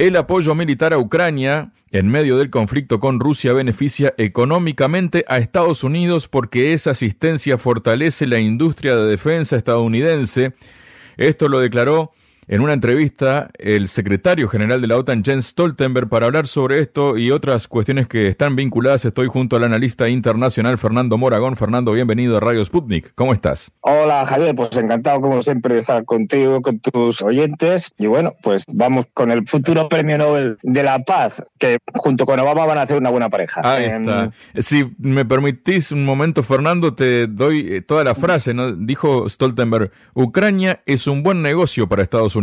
El apoyo militar a Ucrania en medio del conflicto con Rusia beneficia económicamente a Estados Unidos porque esa asistencia fortalece la industria de defensa estadounidense. Esto lo declaró en una entrevista el secretario general de la OTAN, Jens Stoltenberg, para hablar sobre esto y otras cuestiones que están vinculadas. Estoy junto al analista internacional Fernando Moragón. Fernando, bienvenido a Radio Sputnik. ¿Cómo estás? Hola, Javier. Pues encantado, como siempre, de estar contigo, con tus oyentes. Y bueno, pues vamos con el futuro premio Nobel de la Paz, que junto con Obama van a hacer una buena pareja. Ahí em, está. Si me permitís un momento, Fernando, te doy eh, toda la frase. ¿no? Dijo Stoltenberg, Ucrania es un buen negocio para Estados Unidos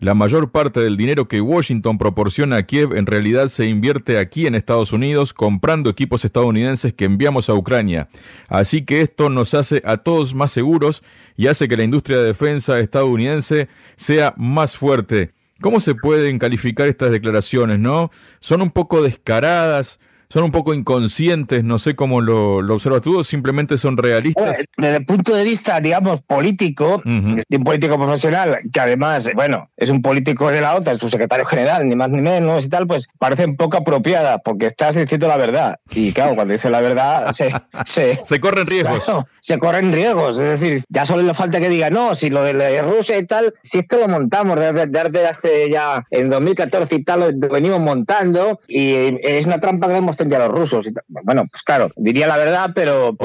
La mayor parte del dinero que Washington proporciona a Kiev en realidad se invierte aquí en Estados Unidos comprando equipos estadounidenses que enviamos a Ucrania. Así que esto nos hace a todos más seguros y hace que la industria de defensa estadounidense sea más fuerte. ¿Cómo se pueden calificar estas declaraciones, no? Son un poco descaradas, son un poco inconscientes, no sé cómo lo, lo observas tú, o simplemente son realistas. Desde el punto de vista, digamos, político, de un político profesional, que además, bueno, es un político de la OTAN, su secretario general, ni más ni menos y tal, pues parece un poco apropiada, porque estás diciendo la verdad. Y claro, cuando dice la verdad, se, se, corren riesgos. se corren riesgos. Es decir, ya solo le falta que diga, no, si lo de Rusia y tal, si esto lo montamos desde, hace ya en 2014 y tal, lo venimos montando, y es una trampa que hemos ya los rusos. Bueno, pues claro, diría la verdad, pero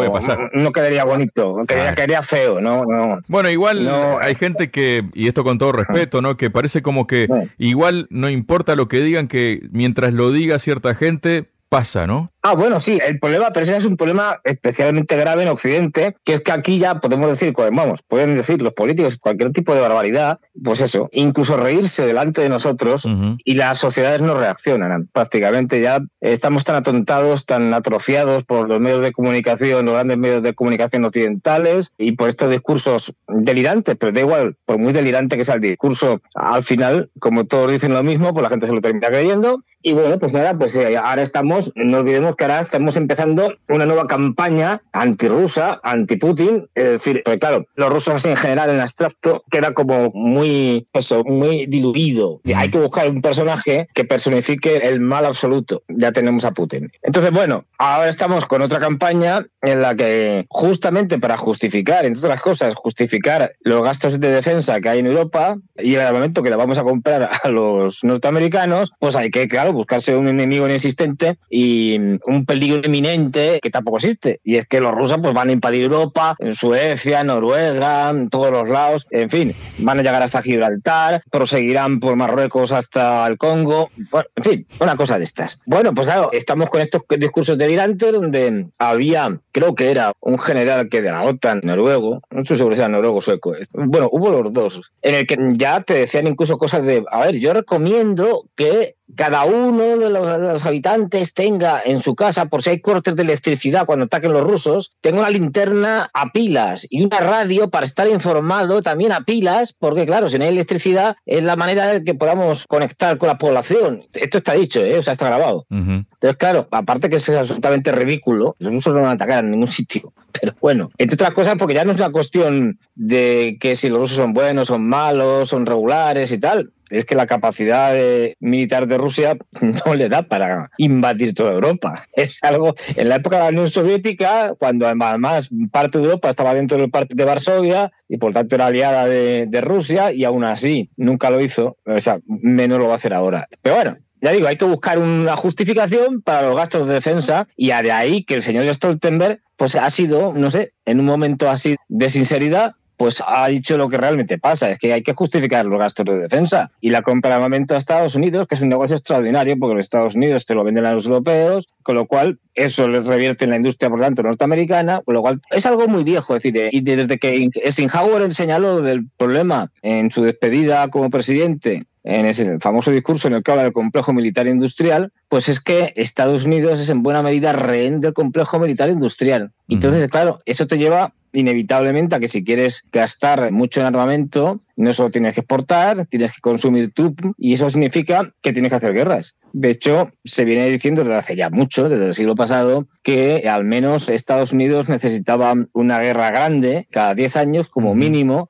no quedaría bonito, quedaría, feo, ¿no? Bueno, igual hay gente que, y esto con todo respeto, ¿no? Que parece como que igual no importa lo que digan, que mientras lo diga cierta gente, pasa, ¿no? Ah, bueno, sí, el problema, pero ese es un problema especialmente grave en Occidente, que es que aquí ya podemos decir, vamos, pueden decir los políticos cualquier tipo de barbaridad, pues eso, incluso reírse delante de nosotros y las sociedades no reaccionan. Prácticamente ya estamos tan atontados, tan atrofiados por los medios de comunicación, los grandes medios de comunicación occidentales y por estos discursos delirantes, pero da igual, por muy delirante que sea el discurso, al final, como todos dicen lo mismo, pues la gente se lo termina creyendo. Y bueno, pues nada, pues eh, ahora estamos, no olvidemos que ahora estamos empezando una nueva campaña antirrusa, anti-Putin. Es decir, pues claro, los rusos en general en abstracto queda como muy, eso, muy diluido. Hay que buscar un personaje que personifique el mal absoluto. Ya tenemos a Putin. Entonces, bueno, ahora estamos con otra campaña en la que justamente para justificar, entre otras cosas, justificar los gastos de defensa que hay en Europa y el armamento que le vamos a comprar a los norteamericanos, pues hay que, claro, buscarse un enemigo inexistente y un peligro inminente que tampoco existe. Y es que los rusos pues, van a invadir Europa, en Suecia, Noruega, en todos los lados, en fin, van a llegar hasta Gibraltar, proseguirán por Marruecos hasta el Congo, bueno, en fin, una cosa de estas. Bueno, pues claro, estamos con estos discursos delirantes donde había, creo que era un general que de la OTAN, noruego, no estoy seguro si era noruego o sueco, bueno, hubo los dos, en el que ya te decían incluso cosas de, a ver, yo recomiendo que cada uno de los, habitantes tenga en su casa, por si hay cortes de electricidad cuando ataquen los rusos, tenga una linterna a pilas y una radio para estar informado también a pilas, porque claro, si no hay electricidad es la manera de que podamos conectar con la población. Esto está dicho, ¿eh? o sea, está grabado. Entonces, claro, aparte que es absolutamente ridículo, los rusos no van a atacar en ningún sitio. Pero bueno, entre otras cosas, porque ya no es una cuestión de que si los rusos son buenos, son malos, son regulares y tal es que la capacidad militar de Rusia no le da para invadir toda Europa. Es algo, en la época de la Unión Soviética, cuando además parte de Europa estaba dentro del parte de Varsovia y por tanto era aliada de, de Rusia y aún así nunca lo hizo, o sea, menos lo va a hacer ahora. Pero bueno, ya digo, hay que buscar una justificación para los gastos de defensa y de ahí que el señor Stoltenberg pues ha sido, no sé, en un momento así de sinceridad, pues ha dicho lo que realmente pasa, es que hay que justificar los gastos de defensa. Y la compra de armamento a Estados Unidos, que es un negocio extraordinario, porque los Estados Unidos te lo venden a los europeos, con lo cual eso les revierte en la industria, por tanto, norteamericana, con lo cual es algo muy viejo. Es decir, y desde que Eisenhower señaló del problema en su despedida como presidente en ese famoso discurso en el que habla del complejo militar industrial, pues es que Estados Unidos es en buena medida rehén del complejo militar industrial. Entonces, claro, eso te lleva inevitablemente a que si quieres gastar mucho en armamento, no solo tienes que exportar, tienes que consumir tú, y eso significa que tienes que hacer guerras. De hecho, se viene diciendo desde hace ya mucho, desde el siglo pasado, que al menos Estados Unidos necesitaba una guerra grande cada 10 años como mínimo,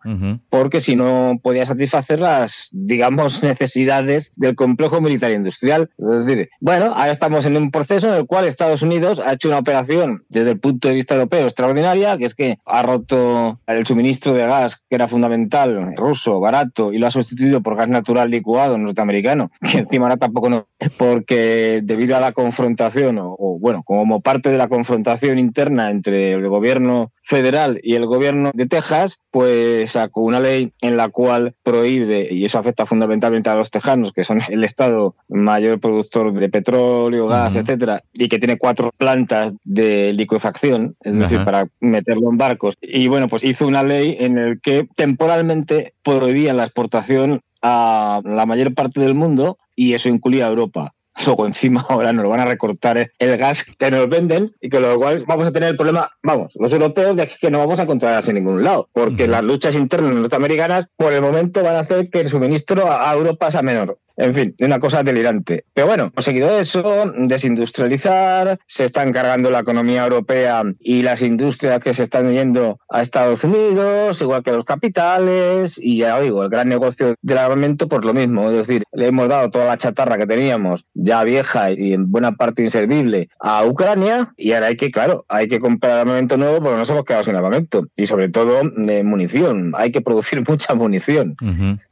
porque si no podía satisfacer las, digamos, necesidades del complejo militar industrial. Es decir, bueno, ahora estamos en un proceso en el cual Estados Unidos ha hecho una operación desde el punto de vista europeo extraordinaria, que es que ha roto el suministro de gas, que era fundamental, barato, y lo ha sustituido por gas natural licuado norteamericano, que encima ahora tampoco no, porque debido a la confrontación, o, bueno, como parte de la confrontación interna entre el gobierno federal y el gobierno de Texas, pues sacó una ley en la cual prohíbe, y eso afecta fundamentalmente a los tejanos, que son el estado mayor productor de petróleo, gas, etcétera, y que tiene cuatro plantas de liquefacción, es decir, para meterlo en barcos. Y bueno, pues hizo una ley en el que temporalmente prohibía la exportación a la mayor parte del mundo y eso incluía a Europa. Luego encima ahora nos van a recortar el gas que nos venden y que lo cual vamos a tener el problema, vamos, los europeos de que no vamos a encontrar en ningún lado, porque las luchas internas norteamericanas por el momento van a hacer que el suministro a Europa sea menor. En fin, una cosa delirante. Pero bueno, hemos seguido eso, desindustrializar, se está encargando la economía europea y las industrias que se están yendo a Estados Unidos, igual que los capitales, y ya digo, el gran negocio del armamento por lo mismo. Es decir, le hemos dado toda la chatarra que teníamos, ya vieja y en buena parte inservible, a Ucrania, y ahora hay que, claro, hay que comprar armamento nuevo porque nos hemos quedado sin armamento. Y sobre todo de munición, hay que producir mucha munición.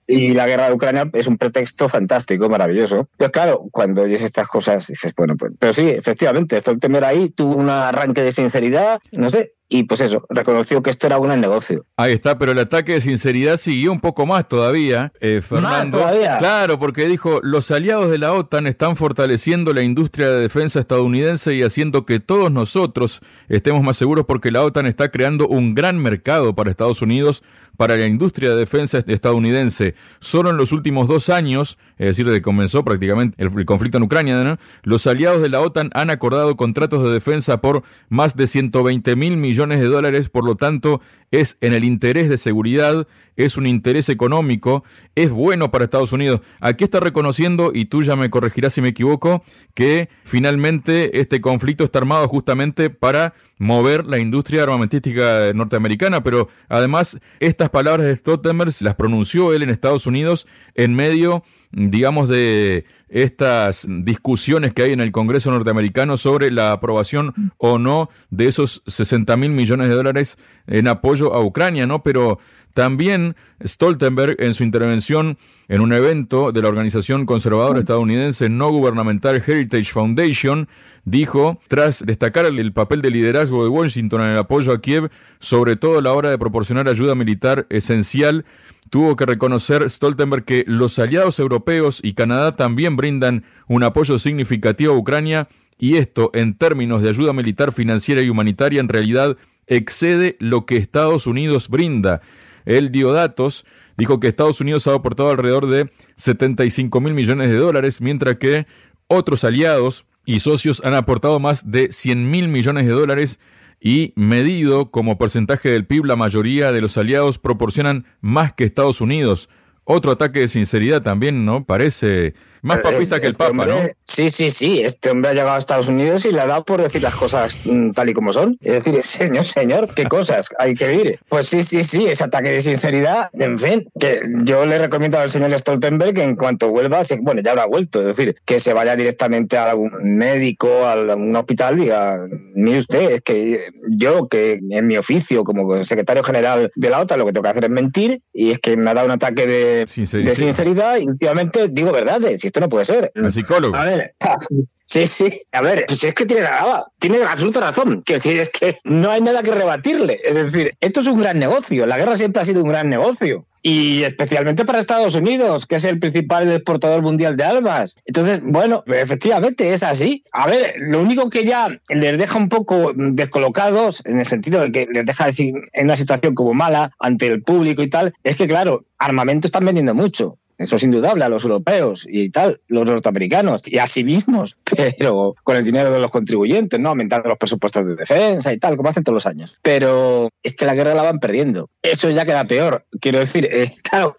Y la guerra de Ucrania es un pretexto fantástico, maravilloso. Entonces, claro, cuando oyes estas cosas, dices, bueno, pues, pero sí, efectivamente, temer ahí tuvo un arranque de sinceridad, no sé, y pues eso, reconoció que esto era un negocio. Ahí está, pero el ataque de sinceridad siguió un poco más todavía, eh, Fernando. ¿Más todavía? Claro, porque dijo, los aliados de la OTAN están fortaleciendo la industria de defensa estadounidense y haciendo que todos nosotros estemos más seguros porque la OTAN está creando un gran mercado para Estados Unidos, para la industria de defensa estadounidense. Solo en los últimos dos años, es decir, desde que comenzó prácticamente el, conflicto en Ucrania, los aliados de la OTAN han acordado contratos de defensa por más de 120 mil millones de dólares, por lo tanto es en el interés de seguridad, es un interés económico, es bueno para Estados Unidos. Aquí está reconociendo, y tú ya me corregirás si me equivoco, que finalmente este conflicto está armado justamente para mover la industria armamentística norteamericana, pero además estas palabras de Stoltenberg las pronunció él en Estados Unidos en medio digamos, de estas discusiones que hay en el Congreso norteamericano sobre la aprobación o no de esos 60 mil millones de dólares en apoyo a Ucrania, ¿no? Pero también Stoltenberg, en su intervención en un evento de la organización conservadora estadounidense no gubernamental Heritage Foundation, dijo, tras destacar el papel de liderazgo de Washington en el apoyo a Kiev, sobre todo a la hora de proporcionar ayuda militar esencial, tuvo que reconocer Stoltenberg que los aliados europeos y Canadá también brindan un apoyo significativo a Ucrania y esto, en términos de ayuda militar, financiera y humanitaria, en realidad excede lo que Estados Unidos brinda. Él dio datos, dijo que Estados Unidos ha aportado alrededor de 75 mil millones de dólares, mientras que otros aliados y socios han aportado más de 100 mil millones de dólares y medido como porcentaje del PIB, la mayoría de los aliados proporcionan más que Estados Unidos. Otro ataque de sinceridad también, ¿no? Parece más papista que el este Papa, ¿no? Sí, sí, sí. Este hombre ha llegado a Estados Unidos y le ha dado por decir las cosas mm, tal y como son. Es decir, señor, señor, ¿qué cosas hay que decir? Pues sí, sí, sí, ese ataque de sinceridad. En fin, que yo le recomiendo al señor Stoltenberg que en cuanto vuelva, bueno, ya habrá vuelto, es decir, que se vaya directamente a algún médico, a algún hospital y diga, mire usted, es que yo, que en mi oficio como secretario general de la OTAN, lo que tengo que hacer es mentir y es que me ha dado un ataque de, sinceridad y últimamente digo verdades. Si esto no puede ser. El psicólogo. A ver, Sí, sí. A ver, pues es que tiene, tiene absoluta razón. Quiero decir, es que no hay nada que rebatirle. Es decir, esto es un gran negocio. La guerra siempre ha sido un gran negocio. Y especialmente para Estados Unidos, que es el principal exportador mundial de armas. Entonces, bueno, efectivamente es así. A ver, lo único que ya les deja un poco descolocados, en el sentido de que les deja decir en una situación como mala ante el público y tal, es que, claro, armamento están vendiendo mucho. Eso es indudable a los europeos y tal, los norteamericanos y a sí mismos, pero con el dinero de los contribuyentes, ¿no? Aumentando los presupuestos de defensa y tal, como hacen todos los años. Pero es que la guerra la van perdiendo. Eso ya queda peor. Quiero decir, eh, claro,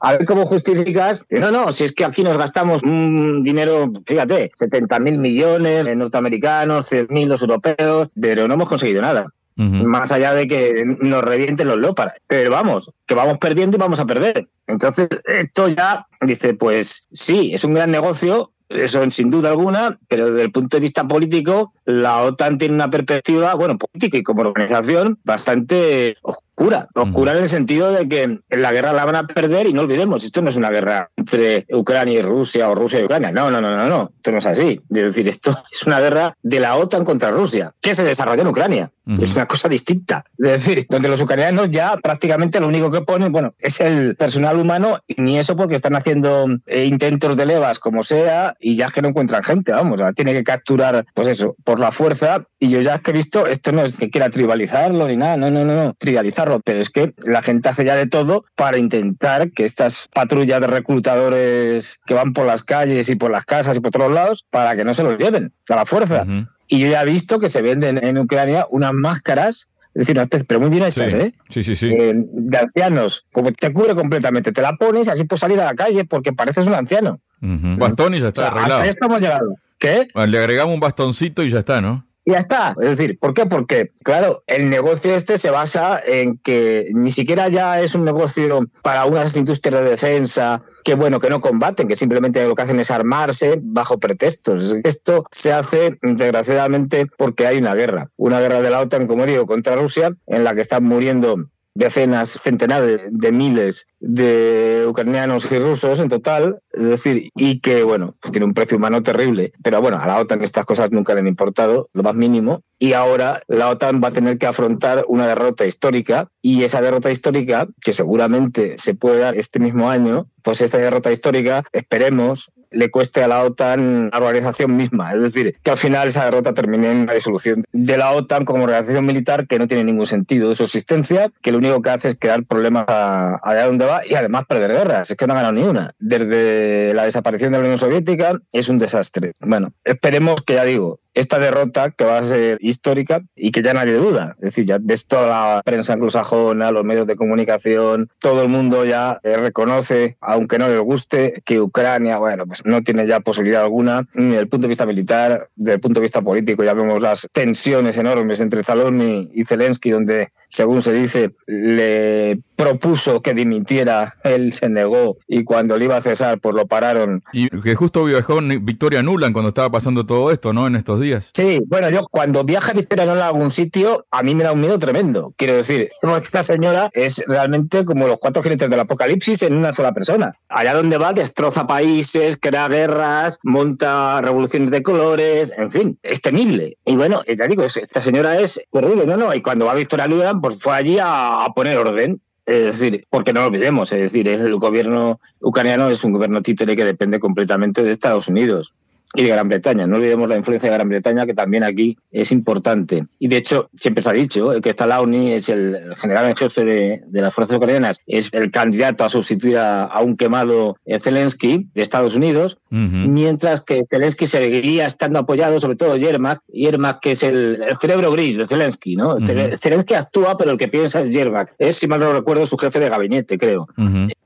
a ver cómo justificas. No, no, si es que aquí nos gastamos un dinero, fíjate, 70 mil millones norteamericanos, 100 mil los europeos, pero no hemos conseguido nada. Más allá de que nos revienten los lóparas. Pero vamos, que vamos perdiendo y vamos a perder. Entonces, esto ya dice, pues sí, es un gran negocio, eso sin duda alguna, pero desde el punto de vista político, la OTAN tiene una perspectiva, bueno, política y como organización, bastante oscura. Oscura en el sentido de que la guerra la van a perder y no olvidemos, esto no es una guerra entre Ucrania y Rusia o Rusia y Ucrania. No, no, no, no, no. Esto no es así. Es decir, esto es una guerra de la OTAN contra Rusia, que se desarrolló en Ucrania. Es una cosa distinta. Es decir, donde los ucranianos ya prácticamente lo único que ponen, bueno, es el personal humano y ni eso porque están haciendo eh, intentos de levas como sea y ya que no encuentran gente, vamos, tiene que capturar, pues eso, por la fuerza. Y yo ya que he visto, esto no es que quiera tribalizarlo ni nada, no, no, no, no, tribalizar pero es que la gente hace ya de todo para intentar que estas patrullas de reclutadores que van por las calles y por las casas y por todos lados, para que no se los lleven a la fuerza. Y yo ya he visto que se venden en Ucrania unas máscaras es decir, pero muy bien hechas, ¿eh? Sí, sí, sí. Eh, de ancianos, como te cubre completamente, te la pones así puedes salir a la calle porque pareces un anciano. Bastón y ya está arreglado. Hasta ahí estamos llegando. ¿Qué? le agregamos un bastoncito y ya está, ¿no? Ya está. Es decir, ¿por qué? Porque, claro, el negocio este se basa en que ni siquiera ya es un negocio para unas industrias de defensa que, bueno, que no combaten, que simplemente lo que hacen es armarse bajo pretextos. Esto se hace, desgraciadamente, porque hay una guerra. Una guerra de la OTAN, como digo, contra Rusia, en la que están muriendo decenas, centenares de miles de ucranianos y rusos en total, es decir, y que, bueno, pues tiene un precio humano terrible, pero bueno, a la OTAN estas cosas nunca le han importado, lo más mínimo, y ahora la OTAN va a tener que afrontar una derrota histórica, y esa derrota histórica, que seguramente se puede dar este mismo año, pues esta derrota histórica, esperemos, le cueste a la OTAN la organización misma. Es decir, que al final esa derrota termine en la disolución de la OTAN como organización militar que no tiene ningún sentido de su existencia, que lo único que hace es crear problemas allá donde va y además perder guerras. Es que no ha ganado ni una. Desde la desaparición de la Unión Soviética es un desastre. Bueno, esperemos que ya digo, esta derrota que va a ser histórica y que ya nadie duda. Es decir, ya ves toda la prensa anglosajona, los medios de comunicación, todo el mundo ya eh, reconoce, aunque no les guste, que Ucrania, bueno, pues no tiene ya posibilidad alguna, ni desde el punto de vista militar, desde el punto de vista político. Ya vemos las tensiones enormes entre Zaloni y Zelensky, donde, según se dice, le propuso que dimitiera, él se negó y cuando le iba a cesar, pues lo pararon. Y que justo viajó Victoria Nuland cuando estaba pasando todo esto, ¿no? En estos días. Sí, bueno, yo cuando viaja Victoria Nuland a algún sitio, a mí me da un miedo tremendo. Quiero decir, esta señora es realmente como los cuatro jinetes del apocalipsis en una sola persona. Allá donde va, destroza países, crea guerras, monta revoluciones de colores, en fin, es temible. Y bueno, ya digo, esta señora es terrible, ¿no? no Y cuando va Victoria Nuland, pues fue allí a poner orden es decir, porque no lo olvidemos, es decir, el gobierno ucraniano es un gobierno títere que depende completamente de Estados Unidos y de Gran Bretaña. No olvidemos la influencia de Gran Bretaña, que también aquí es importante. Y de hecho, siempre se ha dicho que Zalauni es el general en jefe de, las fuerzas ucranianas, es el candidato a sustituir a, un quemado Zelensky de Estados Unidos, mientras que Zelensky seguiría estando apoyado, sobre todo Yermak, Yermak que es el, cerebro gris de Zelensky, ¿no? Zelensky actúa, pero el que piensa es Yermak. Es, si mal no recuerdo, su jefe de gabinete, creo.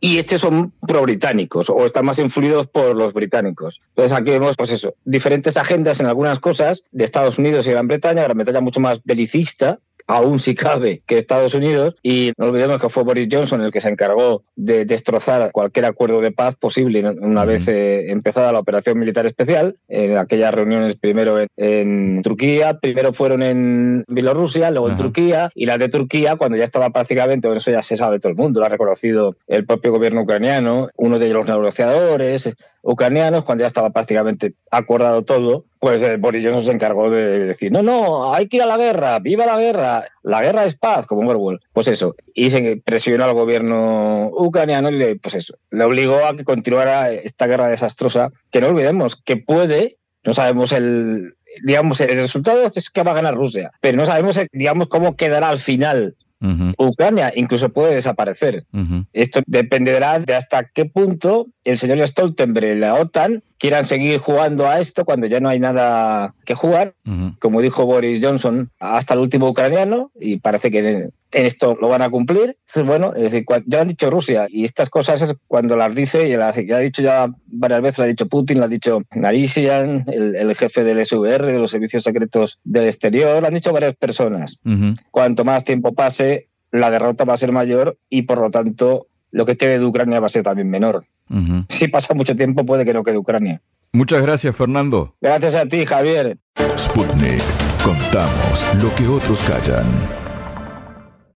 Y estos son pro-británicos, o están más influidos por los británicos. Entonces aquí vemos, pues diferentes agendas en algunas cosas de Estados Unidos y Gran Bretaña, Gran Bretaña mucho más belicista, aún si cabe, que Estados Unidos. Y no olvidemos que fue Boris Johnson el que se encargó de destrozar cualquier acuerdo de paz posible una vez eh, empezada la operación militar especial. En aquellas reuniones primero en, Turquía, primero fueron en Bielorrusia, luego en Turquía, y las de Turquía, cuando ya estaba prácticamente, bueno, eso ya se sabe todo el mundo, lo ha reconocido el propio gobierno ucraniano, uno de los negociadores ucranianos, cuando ya estaba prácticamente acordado todo, pues eh, Boris Johnson se encargó de decir, no, no, hay que ir a la guerra, viva la guerra, la guerra es paz, como Orwell. Pues eso, y se presionó al gobierno ucraniano y le, pues eso, le obligó a que continuara esta guerra desastrosa, que no olvidemos que puede, no sabemos el, digamos, el resultado es que va a ganar Rusia, pero no sabemos, digamos, cómo quedará al final Ucrania incluso puede desaparecer. Esto dependerá de hasta qué punto el señor Stoltenberg y la OTAN quieran seguir jugando a esto cuando ya no hay nada que jugar, como dijo Boris Johnson, hasta el último ucraniano, y parece que en esto lo van a cumplir. bueno, es decir, ya lo han dicho Rusia, y estas cosas es cuando las dice, y las ha dicho ya varias veces, lo ha dicho Putin, lo ha dicho Narishian, el, jefe del SVR, de los servicios secretos del exterior, lo han dicho varias personas. Cuanto más tiempo pase, la derrota va a ser mayor y por lo tanto lo que quede de Ucrania va a ser también menor. Si pasa mucho tiempo puede que no quede Ucrania. Muchas gracias, Fernando. Gracias a ti, Javier. Sputnik. Contamos lo que otros callan.